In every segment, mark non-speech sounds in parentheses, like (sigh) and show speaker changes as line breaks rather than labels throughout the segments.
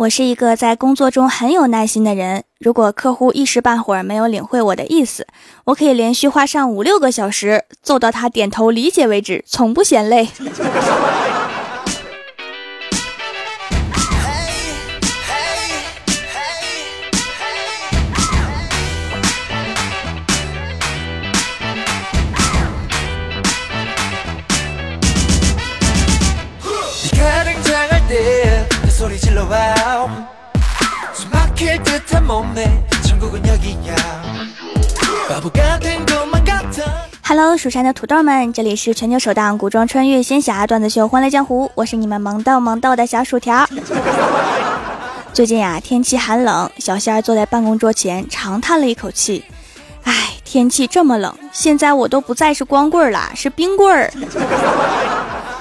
我是一个在工作中很有耐心的人。如果客户一时半会儿没有领会我的意思，我可以连续花上五六个小时，做到他点头理解为止，从不嫌累。Hello，蜀山的土豆们，这里是全球首档古装穿越仙侠段子秀《欢乐江湖》，我是你们萌逗萌逗的小薯条。(laughs) 最近呀，天气寒冷，小仙儿坐在办公桌前，长叹了一口气：“唉，天气这么冷，现在我都不再是光棍了，是冰棍儿。”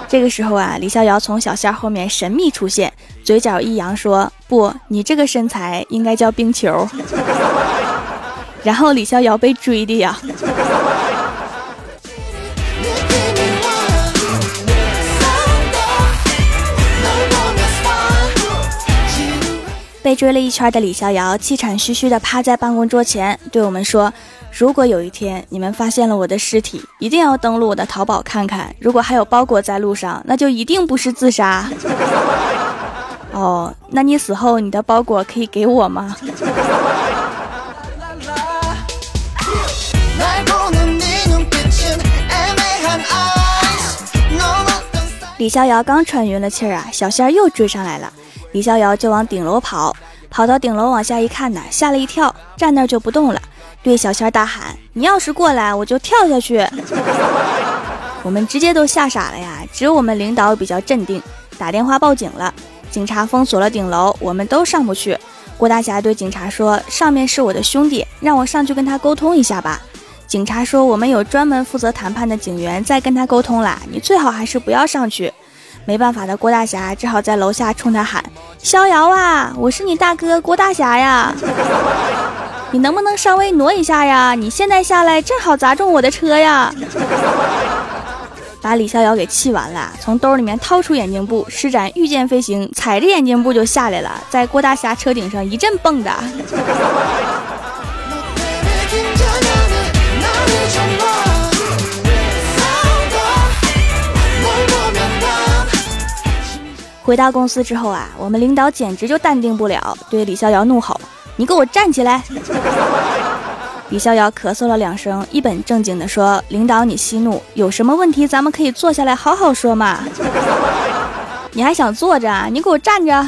这个时候啊，李逍遥从小仙后面神秘出现，嘴角一扬说：“不，你这个身材应该叫冰球。”然后李逍遥被追的呀，被追了一圈的李逍遥气喘吁吁地趴在办公桌前，对我们说。如果有一天你们发现了我的尸体，一定要登录我的淘宝看看。如果还有包裹在路上，那就一定不是自杀。(laughs) 哦，那你死后你的包裹可以给我吗？李逍遥刚喘匀了气儿啊，小仙儿又追上来了。李逍遥就往顶楼跑，跑到顶楼往下一看呢，吓了一跳，站那儿就不动了。对小仙儿大喊：“你要是过来，我就跳下去！” (laughs) 我们直接都吓傻了呀！只有我们领导比较镇定，打电话报警了。警察封锁了顶楼，我们都上不去。郭大侠对警察说：“上面是我的兄弟，让我上去跟他沟通一下吧。”警察说：“我们有专门负责谈判的警员在跟他沟通啦，你最好还是不要上去。”没办法的郭大侠只好在楼下冲他喊：“逍遥啊，我是你大哥郭大侠呀！” (laughs) 你能不能稍微挪一下呀？你现在下来正好砸中我的车呀！(laughs) 把李逍遥给气完了，从兜里面掏出眼镜布，施展御剑飞行，踩着眼镜布就下来了，在郭大侠车顶上一阵蹦跶。回到公司之后啊，我们领导简直就淡定不了，对李逍遥怒吼。你给我站起来！李逍遥咳嗽了两声，一本正经地说：“领导，你息怒，有什么问题咱们可以坐下来好好说嘛。你还想坐着啊？你给我站着！”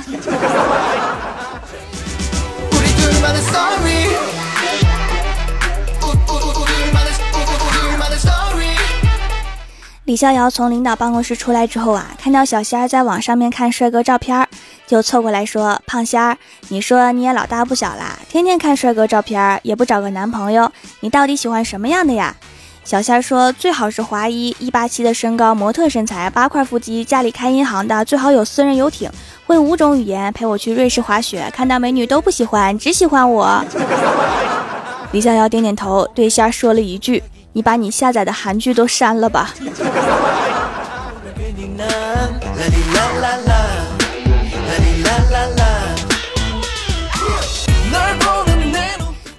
李逍遥从领导办公室出来之后啊，看到小仙儿在网上面看帅哥照片儿。就凑过来说：“胖仙儿，你说你也老大不小啦，天天看帅哥照片，也不找个男朋友，你到底喜欢什么样的呀？”小仙儿说：“最好是华裔，一八七的身高，模特身材，八块腹肌，家里开银行的，最好有私人游艇，会五种语言，陪我去瑞士滑雪，看到美女都不喜欢，只喜欢我。(laughs) ”李逍遥点点头，对仙儿说了一句：“你把你下载的韩剧都删了吧。”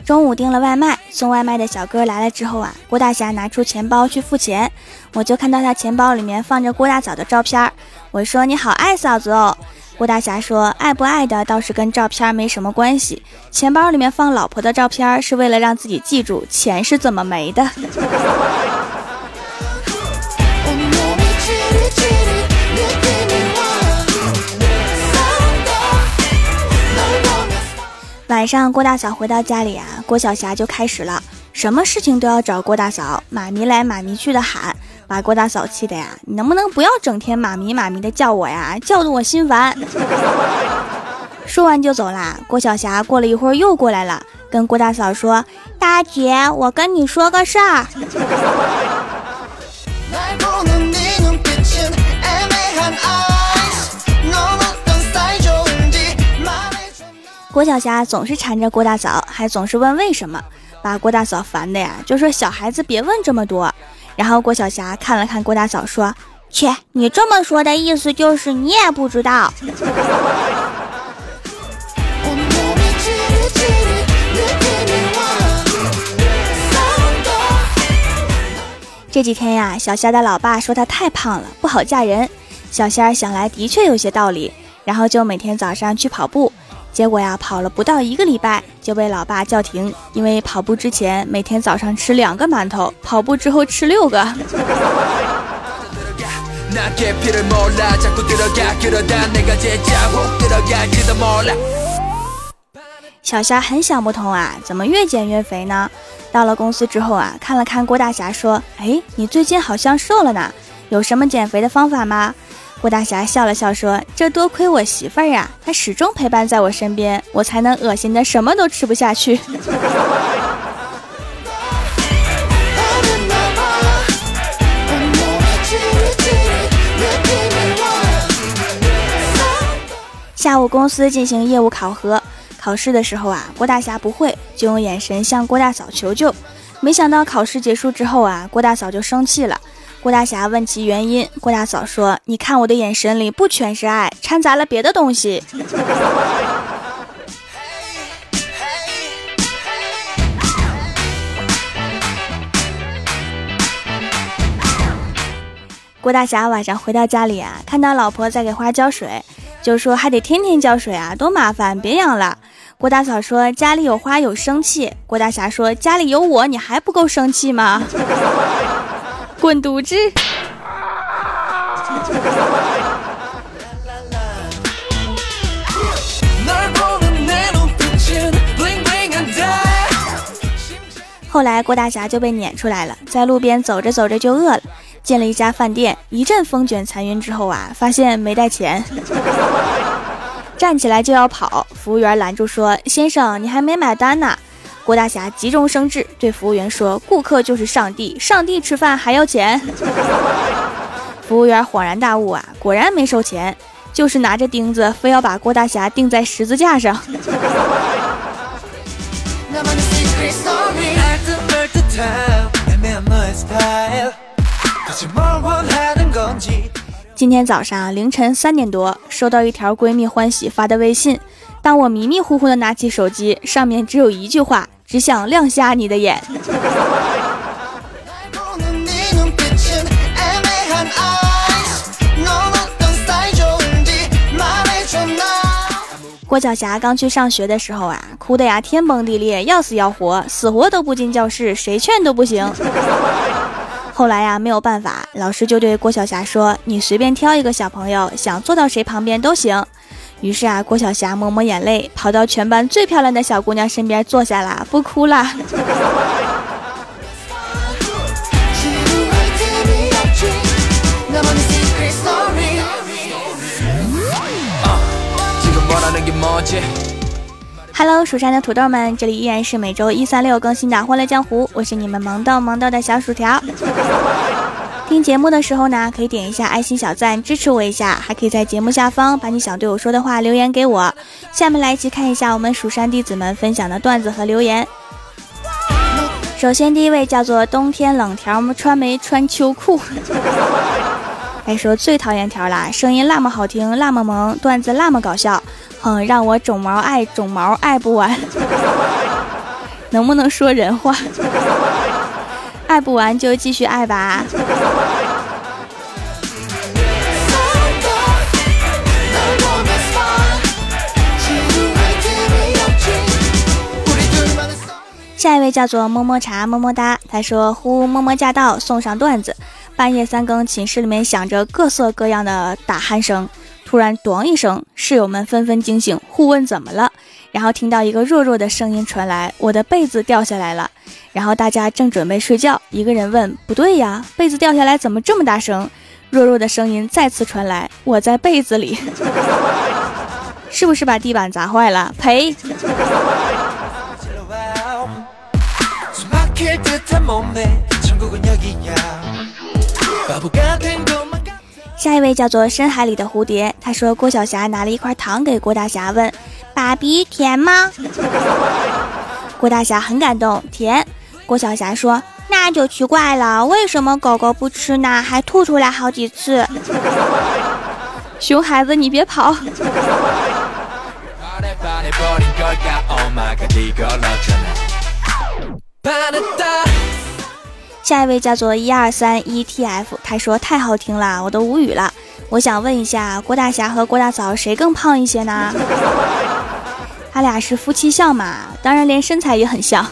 中午订了外卖，送外卖的小哥来了之后啊，郭大侠拿出钱包去付钱，我就看到他钱包里面放着郭大嫂的照片我说你好爱嫂子哦，郭大侠说爱不爱的倒是跟照片没什么关系，钱包里面放老婆的照片是为了让自己记住钱是怎么没的。晚上，郭大嫂回到家里啊，郭晓霞就开始了，什么事情都要找郭大嫂，妈咪来妈咪去的喊，把郭大嫂气的呀，你能不能不要整天妈咪妈咪的叫我呀，叫的我心烦。说完就走啦。郭晓霞过了一会儿又过来了，跟郭大嫂说：“大姐，我跟你说个事儿。”郭晓霞总是缠着郭大嫂，还总是问为什么，把郭大嫂烦的呀，就说小孩子别问这么多。然后郭晓霞看了看郭大嫂说切你这么说的意思就是你也不知道。(laughs) 这几天呀小仙的老爸说她太胖了不好嫁人。小仙儿想来的确有些道理然后就每天早上去跑步结果呀，跑了不到一个礼拜就被老爸叫停，因为跑步之前每天早上吃两个馒头，跑步之后吃六个。小虾很想不通啊，怎么越减越肥呢？到了公司之后啊，看了看郭大侠，说：“哎，你最近好像瘦了呢，有什么减肥的方法吗？”郭大侠笑了笑说：“这多亏我媳妇儿呀，她始终陪伴在我身边，我才能恶心的什么都吃不下去。(laughs) ”下午公司进行业务考核，考试的时候啊，郭大侠不会，就用眼神向郭大嫂求救。没想到考试结束之后啊，郭大嫂就生气了。郭大侠问其原因，郭大嫂说：“你看我的眼神里不全是爱，掺杂了别的东西。(laughs) ”郭大侠晚上回到家里啊，看到老婆在给花浇水，就说：“还得天天浇水啊，多麻烦，别养了。”郭大嫂说：“家里有花有生气。”郭大侠说：“家里有我，你还不够生气吗？” (laughs) 滚犊子！后来郭大侠就被撵出来了，在路边走着走着就饿了，进了一家饭店，一阵风卷残云之后啊，发现没带钱，(laughs) 站起来就要跑，服务员拦住说：“先生，你还没买单呢。”郭大侠急中生智，对服务员说：“顾客就是上帝，上帝吃饭还要钱。(laughs) ”服务员恍然大悟啊，果然没收钱，就是拿着钉子，非要把郭大侠钉在十字架上。今天早上凌晨三点多，收到一条闺蜜欢喜发的微信。当我迷迷糊糊的拿起手机，上面只有一句话：“只想亮瞎你的眼。”郭晓霞刚去上学的时候啊，哭的呀天崩地裂，要死要活，死活都不进教室，谁劝都不行。后来呀，没有办法，老师就对郭晓霞说：“你随便挑一个小朋友，想坐到谁旁边都行。”于是啊，郭晓霞抹抹眼泪，跑到全班最漂亮的小姑娘身边坐下了，不哭了。Hello，蜀山的土豆们，这里依然是每周一、三、六更新的《欢乐江湖》，我是你们萌豆萌豆的小薯条。听节目的时候呢，可以点一下爱心小赞支持我一下，还可以在节目下方把你想对我说的话留言给我。下面来一起看一下我们蜀山弟子们分享的段子和留言。首先第一位叫做冬天冷条们穿没穿秋裤？还 (laughs) 说最讨厌条啦，声音那么好听，那么萌，段子那么搞笑，哼，让我种毛爱种毛爱不完，(laughs) 能不能说人话？爱不完就继续爱吧。下一位叫做么么茶么么哒，他说：“呼么么驾到，送上段子。半夜三更，寝室里面响着各色各样的打鼾声，突然‘咚’一声，室友们纷纷惊醒，互问怎么了。然后听到一个弱弱的声音传来：‘我的被子掉下来了。’然后大家正准备睡觉，一个人问：‘不对呀，被子掉下来怎么这么大声？’弱弱的声音再次传来：‘我在被子里，(laughs) 是不是把地板砸坏了？赔。’”下一位叫做深海里的蝴蝶，他说郭晓霞拿了一块糖给郭大侠，问：“爸比甜吗？” (laughs) 郭大侠很感动，甜。郭晓霞说：“那就奇怪了，为什么狗狗不吃呢？还吐出来好几次。(laughs) ”熊孩子，你别跑。下一位叫做一二三 ETF，他说太好听了，我都无语了。我想问一下，郭大侠和郭大嫂谁更胖一些呢？(laughs) 他俩是夫妻相嘛，当然连身材也很像。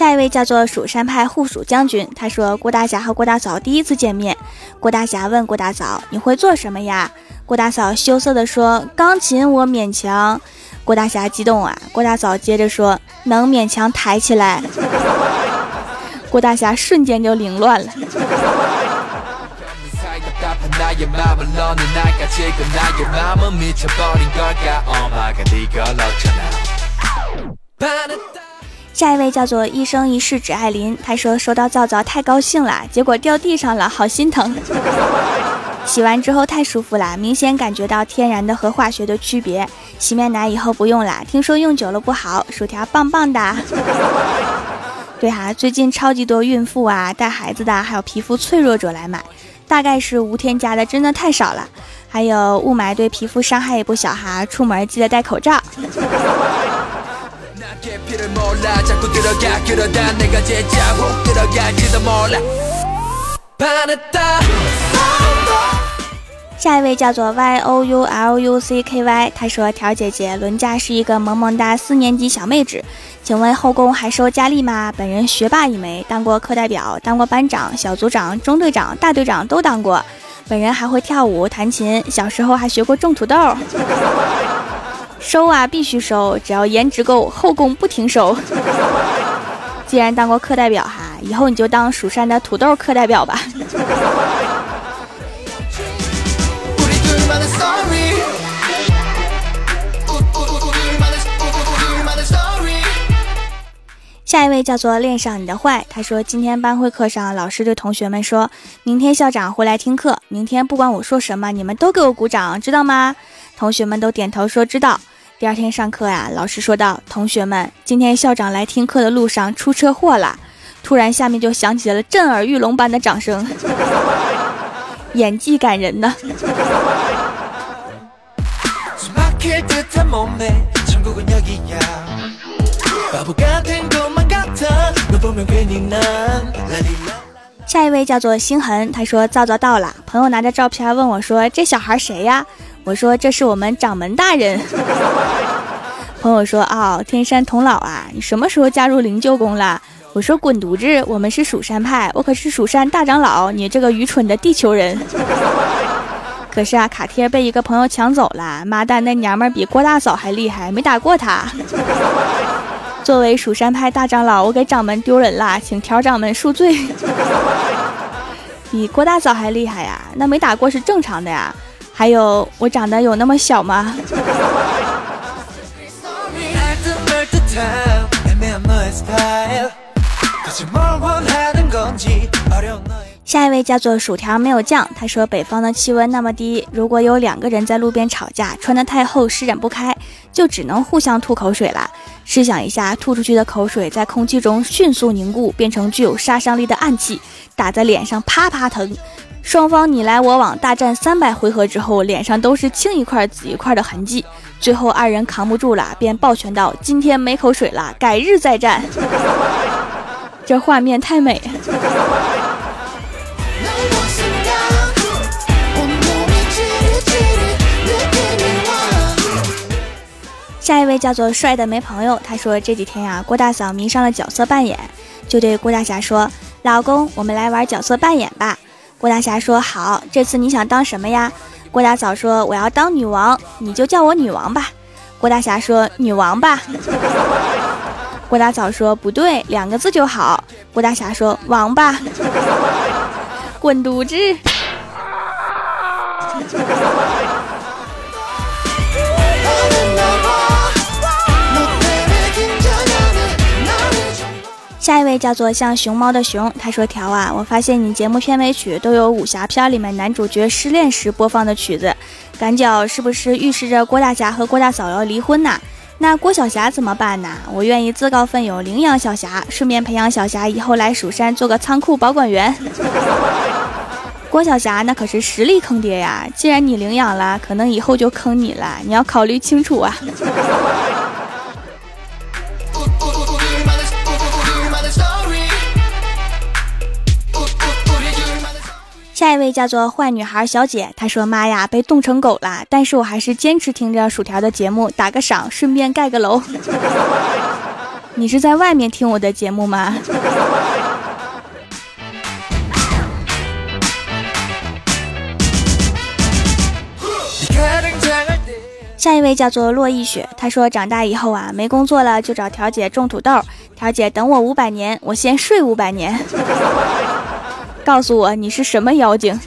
下一位叫做蜀山派护蜀将军，他说郭大侠和郭大嫂第一次见面，郭大侠问郭大嫂：“你会做什么呀？”郭大嫂羞涩地说：“钢琴我勉强。”郭大侠激动啊！郭大嫂接着说：“能勉强抬起来。”郭大侠瞬间就凌乱了。下一位叫做一生一世只爱林，他说收到皂皂太高兴了，结果掉地上了，好心疼。(laughs) 洗完之后太舒服了，明显感觉到天然的和化学的区别。洗面奶以后不用了，听说用久了不好。薯条棒棒的。对哈，最近超级多孕妇啊、带孩子的，还有皮肤脆弱者来买，大概是无添加的，真的太少了。还有雾霾对皮肤伤害也不小哈，出门记得戴口罩。下一位叫做 Y O U L U C K Y，他说：“条姐姐，伦家是一个萌萌哒四年级小妹纸，请问后宫还收佳丽吗？本人学霸一枚，当过课代表，当过班长、小组长、中队长、大队长都当过。本人还会跳舞、弹琴，小时候还学过种土豆。”收啊，必须收！只要颜值够，后宫不停收。(laughs) 既然当过课代表哈，以后你就当蜀山的土豆课代表吧。下一位叫做恋上你的坏，他说今天班会课上，老师对同学们说，明天校长会来听课，明天不管我说什么，你们都给我鼓掌，知道吗？同学们都点头说知道。第二天上课呀，老师说道：“同学们，今天校长来听课的路上出车祸了。”突然，下面就响起了震耳欲聋般的掌声，(laughs) 演技感人呢。下一位叫做星痕，他说：“皂皂到了。”朋友拿着照片问我说：“这小孩谁呀？”我说：“这是我们掌门大人。(laughs) ”朋友说：“哦，天山童姥啊，你什么时候加入灵鹫宫了？”我说：“滚犊子，我们是蜀山派，我可是蜀山大长老，你这个愚蠢的地球人。” (laughs) 可是啊，卡贴被一个朋友抢走了。妈蛋，那娘们比郭大嫂还厉害，没打过她。(laughs) 作为蜀山派大长老，我给掌门丢人了，请调掌门恕罪。比郭大嫂还厉害呀？那没打过是正常的呀。还有，我长得有那么小吗？下一位叫做薯条没有酱，他说北方的气温那么低，如果有两个人在路边吵架，穿得太厚施展不开，就只能互相吐口水了。试想一下，吐出去的口水在空气中迅速凝固，变成具有杀伤力的暗器，打在脸上啪啪疼。双方你来我往大战三百回合之后，脸上都是青一块紫一块的痕迹，最后二人扛不住了，便抱拳道：“今天没口水了，改日再战。(laughs) ”这画面太美。下一位叫做帅的没朋友，他说这几天呀，郭大嫂迷上了角色扮演，就对郭大侠说：“老公，我们来玩角色扮演吧。”郭大侠说：“好，这次你想当什么呀？”郭大嫂说：“我要当女王，你就叫我女王吧。”郭大侠说：“女王吧。”郭大嫂说：“不对，两个字就好。”郭大侠说：“王吧。(laughs) ”滚犊子！下一位叫做像熊猫的熊，他说：“条啊，我发现你节目片尾曲都有武侠片里面男主角失恋时播放的曲子，感觉是不是预示着郭大侠和郭大嫂要离婚呐？那郭晓霞怎么办呢？我愿意自告奋勇领养小霞，顺便培养小霞以后来蜀山做个仓库保管员。(laughs) ”郭晓霞那可是实力坑爹呀！既然你领养了，可能以后就坑你了，你要考虑清楚啊。下一位叫做坏女孩小姐，她说：“妈呀，被冻成狗了！但是我还是坚持听着薯条的节目，打个赏，顺便盖个楼。(laughs) 你是在外面听我的节目吗？”下一位叫做洛逸雪，她说：“长大以后啊，没工作了就找条姐种土豆，条姐等我五百年，我先睡五百年。”告诉我你是什么妖精？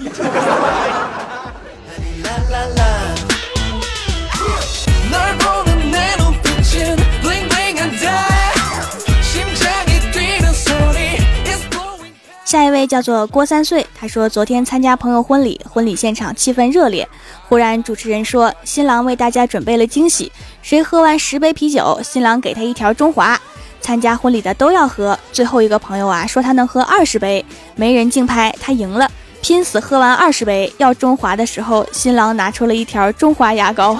下一位叫做郭三岁，他说昨天参加朋友婚礼，婚礼现场气氛热烈，忽然主持人说新郎为大家准备了惊喜，谁喝完十杯啤酒，新郎给他一条中华。参加婚礼的都要喝，最后一个朋友啊说他能喝二十杯，没人竞拍，他赢了，拼死喝完二十杯。要中华的时候，新郎拿出了一条中华牙膏，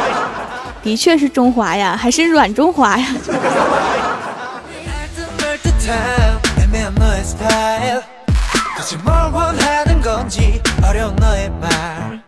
(laughs) 的确是中华呀，还是软中华呀。(laughs)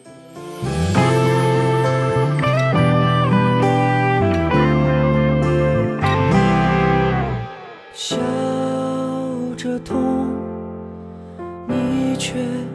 却。